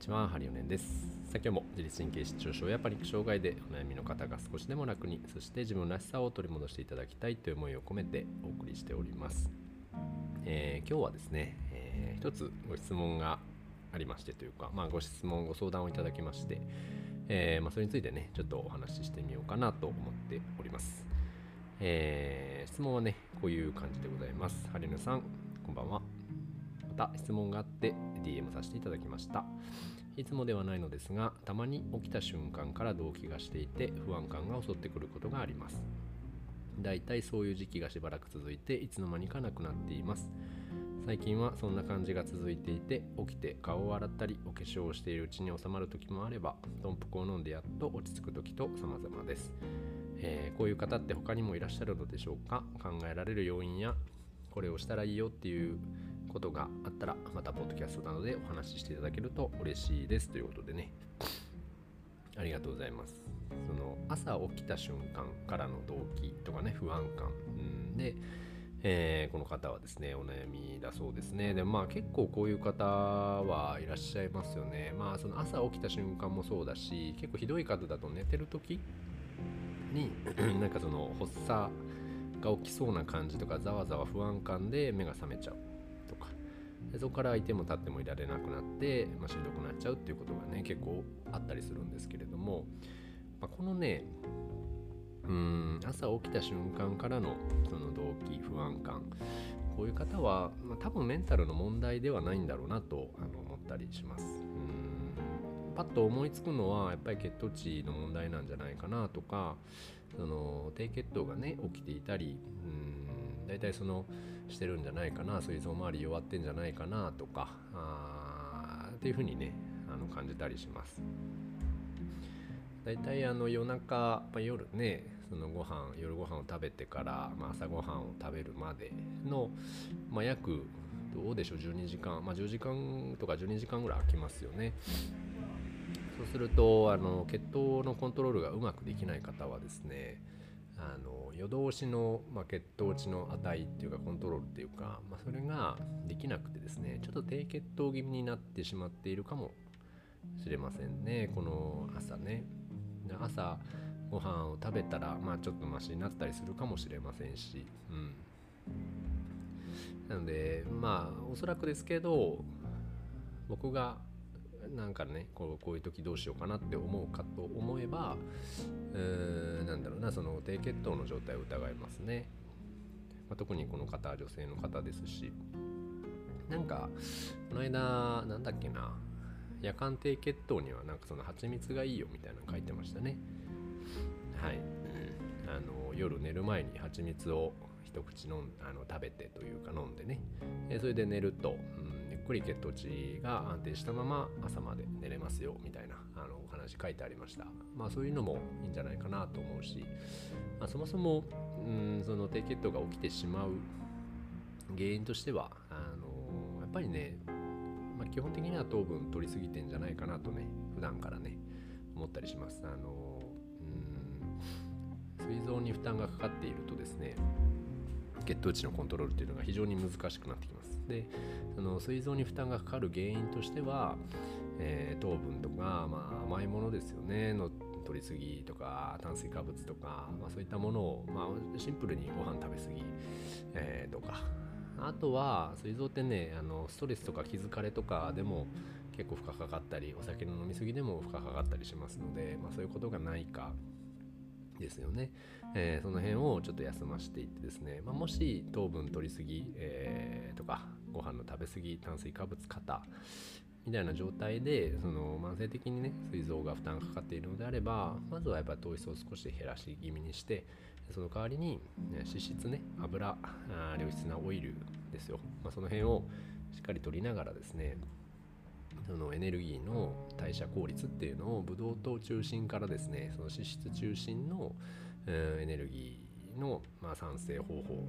ちは、ハリオネンです。さあ今日も自律神経失調症やパニック障害でお悩みの方が少しでも楽に、そして自分らしさを取り戻していただきたいという思いを込めてお送りしております。えー今日はですね、えー一つご質問がありましてというか、まあ、ご質問、ご相談をいただきまして、えーまあ、それについてね、ちょっとお話ししてみようかなと思っております。えー質問はね、こういう感じでございます。ハリオネさん、こんばんは。た質問があって DM させていただきました。いつもではないのですがたまに起きた瞬間から動悸がしていて不安感が襲ってくることがあります。だいたいそういう時期がしばらく続いていつの間にかなくなっています。最近はそんな感じが続いていて起きて顔を洗ったりお化粧をしているうちに収まる時もあれば豚腹を飲んでやっと落ち着く時と様々です、えーこういう方って他にもいらっしゃるのでしょうか？考えられる要因やこれをしたらいいよっていうことがあったらまたポッドキャストなどでお話ししていただけると嬉しいです。ということでね。ありがとうございます。その朝起きた瞬間からの動機とかね不安感、うん、で、えーこの方はですねお悩みだそうですね。でまあ結構こういう方はいらっしゃいますよね。まあその朝起きた瞬間もそうだし結構ひどい方だと寝てる時に なんかその発作が起きそうな感じとかざわざわ不安感で目が覚めちゃう。でそこからいても立ってもいられなくなって、まあ、しんどくなっちゃうっていうことがね結構あったりするんですけれども、まあ、このねうん朝起きた瞬間からのその動機不安感こういう方は、まあ、多分メンタルの問題ではないんだろうなとあの思ったりします。うんパッと思いつくのはやっぱり血糖値の問題なんじゃないかなとかその低血糖がね起きていたりうん大体そのしてるんじゃないかな膵臓周り弱ってんじゃないかなとかあーっていうふうにねあの感じたりします。大体あの夜中、まあ、夜ねそのご飯夜ご飯を食べてから、まあ、朝ごはんを食べるまでの、まあ、約どうでしょう12時間、まあ、10時間とか12時間ぐらい空きますよねそうするとあの血糖のコントロールがうまくできない方はですねあの夜通しの、まあ、血糖値の値っていうかコントロールっていうか、まあ、それができなくてですねちょっと低血糖気味になってしまっているかもしれませんねこの朝ね。朝ご飯を食べたらまあちょっとマシになったりするかもしれませんし、うん、なのでまあおそらくですけど僕がなんかねこうこういう時どうしようかなって思うかと思えばうーんなんだろうなその低血糖の状態を疑いますね、まあ、特にこの方は女性の方ですし。なんかこの間なんだっけな夜間低血糖にはなんかその蜂蜜がいいよみたいなの書いてましたね。はい、あの夜寝る前に蜂蜜を一口飲んあの食べてというか飲んでね。えそれで寝ると、うん、ゆっくり血糖値が安定したまま朝まで寝れますよみたいなあのお話書いてありました。まあそういうのもいいんじゃないかなと思うし、まあ、そもそも、うん、その低血糖が起きてしまう原因としてはあのやっぱりねまあ、基本的には糖分取りすぎてんじゃないかなとね普段からね思ったりします。あのうん膵臓に負担がかかっているとですね血糖値のコントロールっていうのが非常に難しくなってきます。でその膵臓に負担がかかる原因としては、えー糖分とか、まあ、甘いものですよね。の取りすぎとか炭水化物とか、まあ、そういったものを、まあ、シンプルにご飯食べ過ぎ、えーとか。あとは膵臓ってねあのストレスとか気疲れとかでも結構負荷かかったりお酒の飲み過ぎでも負荷かかったりしますので、まあ、そういうことがないかですよね、えーその辺をちょっと休ませていってですね、まあ、もし糖分取りすぎ、えーとかご飯の食べ過ぎ炭水化物過多みたいな状態でその慢性的にね膵臓が負担がかかっているのであればまずはやっぱり糖質を少し減らし気味にしてその代わりに脂質ね油良質なオイルですよ、まあ、その辺をしっかり取りながらですねそのエネルギーの代謝効率っていうのをブドウ糖中心からですねその脂質中心の、エネルギーの、まあ、産生方法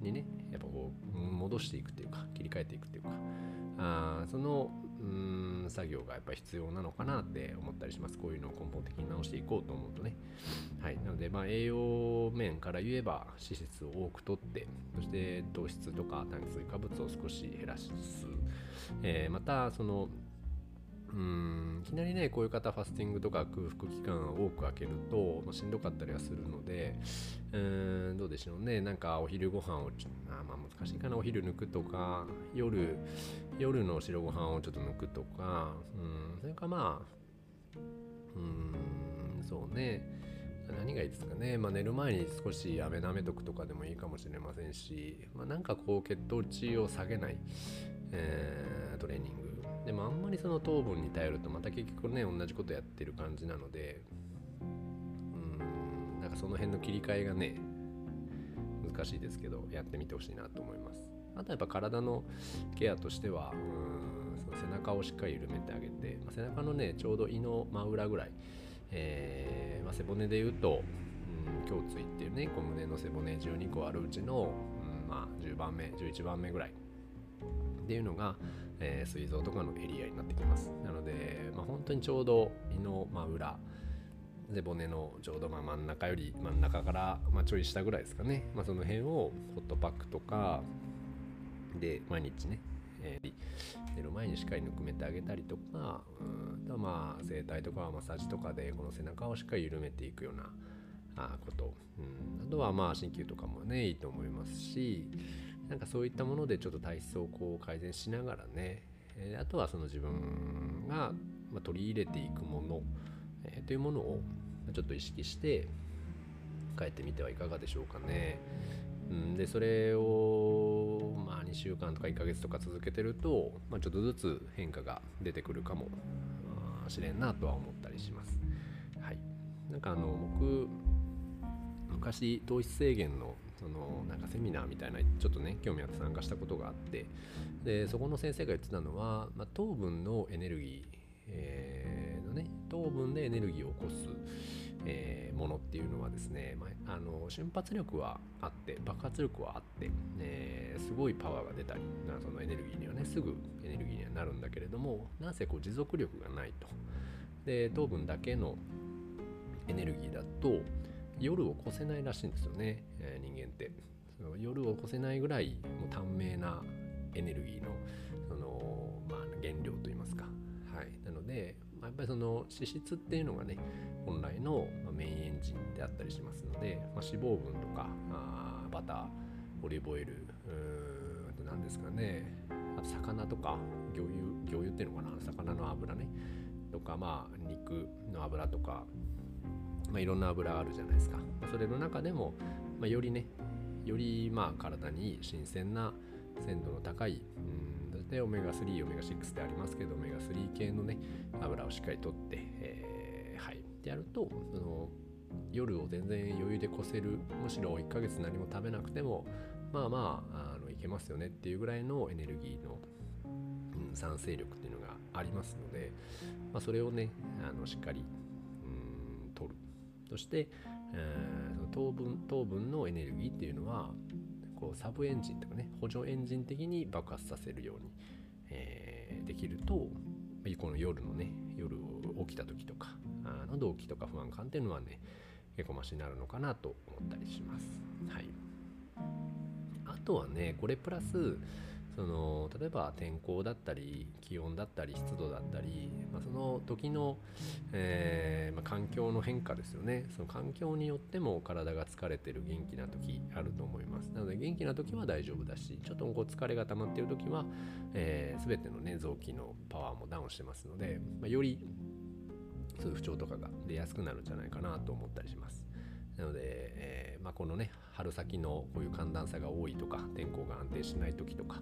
にねやっぱこう戻していくっていうか切り替えていくっていうか。あそのうん作業がやっぱ必要なのかなって思ったりします。こういうのを根本的に直していこうと思うとね。はいなのでまあ栄養面から言えば脂質を多くとってそして糖質とか炭水化物を少し減らす、えーまたそのうん。いきなりねこういう方ファスティングとか空腹期間を多く空けると、まあ、しんどかったりはするのでうんどうでしょうね。なんかお昼ご飯をあまあ難しいかな。お昼抜くとか夜夜の白ご飯をちょっと抜くとかうん。それかまあうんそうね。何がいいですかね、まあ、寝る前に少し飴舐めとくとかでもいいかもしれませんし、まあ、なんかこう血糖値を下げない、えー、トレーニングでもあんまりその糖分に頼るとまた結局ね同じことやってる感じなのでうんなんかその辺の切り替えがね難しいですけどやってみてほしいなと思います。あとはやっぱ体のケアとしてはうんその背中をしっかり緩めてあげて、まあ、背中のねちょうど胃の真裏ぐらい、えーまあ、背骨でいうと、うん、胸椎っていうね小胸の背骨12個あるうちの、うんまあ、10番目11番目ぐらいっていうのが、えー、膵臓とかのエリアになってきます。なので、まあ、本当にちょうど胃の真裏背骨のちょうどま真ん中より真ん中から、ま、ちょい下ぐらいですかね、まあ、その辺をホットパックとかで毎日ね、えー、寝る前にしっかりぬくめてあげたりとかうんとまあ整体とかマッサージとかでこの背中をしっかり緩めていくようなあこと、うん、あとはまあ鍼灸とかもねいいと思いますしなんかそういったものでちょっと体質をこう改善しながらね、え、あとはその自分が、ま取り入れていくもの、え、というものをちょっと意識して変えてみてはいかがでしょうかね。うん、でそれを、まあ、2週間とか1ヶ月とか続けてると、まあ、ちょっとずつ変化が出てくるかもしれんなとは思ったりします。はい、なんかあの僕昔糖質制限のそのなんかセミナーみたいなちょっとね興味あって参加したことがあってでそこの先生が言ってたのは、まあ、糖分のエネルギー、えー、のね糖分でエネルギーを起こす、えー、ものっていうのはですね、まあ、あの瞬発力はあって爆発力はあって、えー、すごいパワーが出たりなそのエネルギーにはねすぐエネルギーにはなるんだけれどもなぜこう持続力がないと。で糖分だけのエネルギーだと夜を越せないらしいんですよね、えー、人間って。その夜を越せないぐらいもう短命なエネルギーのその、まあ、原料といいますか、はい、なので、まあ、やっぱりその脂質っていうのがね本来のメインエンジンであったりしますので、まあ、脂肪分とかあバターオリーブオイルあと何ですかね。あと魚とか魚油魚油っていうのかな。魚の油ね。とかまあ肉の油とかまあ、いろんな油あるじゃないですか。それの中でも、まあ、よりね、よりまあ体に新鮮な鮮度の高い、うん、大体オメガ3、オメガ6ってありますけど、オメガ3系のね、油をしっかりとって、えー、はい。ってやると、その夜を全然余裕で越せる、むしろ1ヶ月何も食べなくても、まあまあ、あのいけますよねっていうぐらいのエネルギーの、うん、酸性力っていうのがありますので、まあ、それをね、あのしっかりそして、えー、糖分糖分のエネルギーっていうのはこうサブエンジンとかね補助エンジン的に爆発させるように、えー、できるとこの夜のね夜起きた時とかあの動悸とか不安感っていうのはね結構マシになるのかなと思ったりします。はい、あとはねこれプラスその例えば天候だったり気温だったり湿度だったり、まあ、その時の、えー、まあ、環境の変化ですよね。その環境によっても体が疲れてる元気な時あると思います。なので元気な時は大丈夫だしちょっとこう疲れが溜まってる時は、えー、全てのね臓器のパワーもダウンしてますので、まあ、よりそういう不調とかが出やすくなるんじゃないかなと思ったりします。なので、えー、まあ、このね春先のこういう寒暖差が多いとか天候が安定しない時とか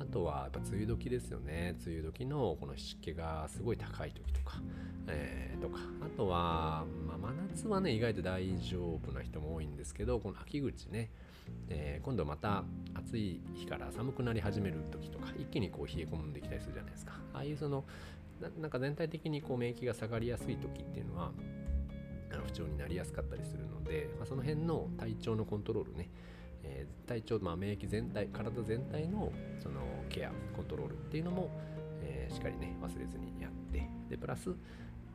あとはやっぱ梅雨時ですよね。梅雨時のこの湿気がすごい高い時とか、えー、とかあとは、まあ、真夏はね意外と大丈夫な人も多いんですけどこの秋口ねえー、今度また暑い日から寒くなり始める時とか一気にこう冷え込んできたりするじゃないですか。ああいうそのなんか全体的にこう免疫が下がりやすい時っていうのは不調になりやすかったりするので、まあ、その辺の体調のコントロールね、えー、体調、まあ、免疫全体体全体のそのケアコントロールっていうのも、えー、しっかりね忘れずにやってでプラス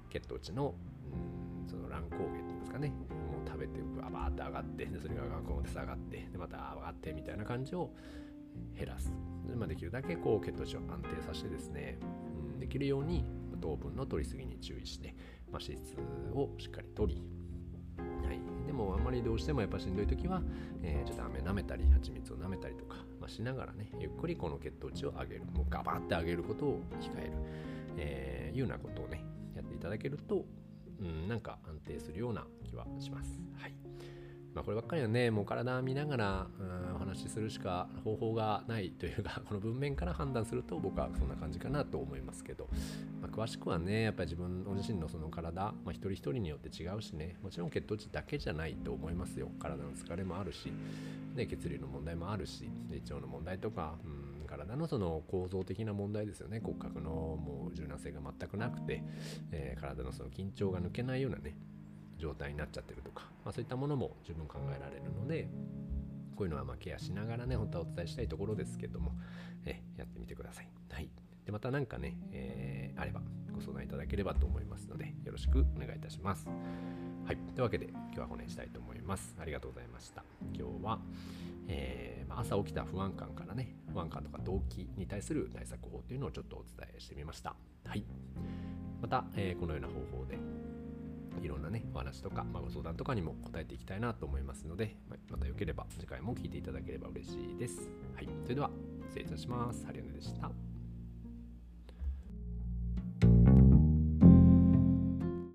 血糖値のうんその乱高下っていうんですかねもう食べてババーって上がってでそれが学校で下がってでまた上がってみたいな感じを減らす。で,、まあ、できるだけこう血糖値を安定させてですね、うん、できるように糖分の取りすぎに注意して、まあ、脂質をしっかりとりはい、でもあんまりどうしてもやっぱしんどい時は、えー、ちょっと飴舐めたり蜂蜜を舐めたりとか、まあ、しながらねゆっくりこの血糖値を上げる。もうガバッて上げることを控える、えー、いうようなことをねやっていただけると、うん、なんか安定するような気はします。はい。まあ、こればっかりはね、もう体見ながら、うん、お話しするしか方法がないというか、この文面から判断すると僕はそんな感じかなと思いますけど、まあ、詳しくはね、やっぱり自分ご自身のその体、まあ、一人一人によって違うしね、もちろん血糖値だけじゃないと思いますよ。体の疲れもあるし、で血流の問題もあるし、胃腸の問題とか、うん、体のその構造的な問題ですよね。骨格のもう柔軟性が全くなくて、えー、体のその緊張が抜けないようなね、状態になっちゃってるとか、まあ、そういったものも十分考えられるのでこういうのはまケアしながらね本当はお伝えしたいところですけどもえやってみてください。はい、でまた何かね、えー、あればご相談いただければと思いますのでよろしくお願いいたします。はい、というわけで今日は骨したいと思います。ありがとうございました。今日は、えー、朝起きた不安感からね不安感とか動機に対する対策法というのをちょっとお伝えしてみました。はい、また、えー、このような方法でいろんなねお話とか、まあ、ご相談とかにも答えていきたいなと思いますので、またよければ次回も聞いていただければ嬉しいです。はい、それでは失礼いたします。ハリオネでした。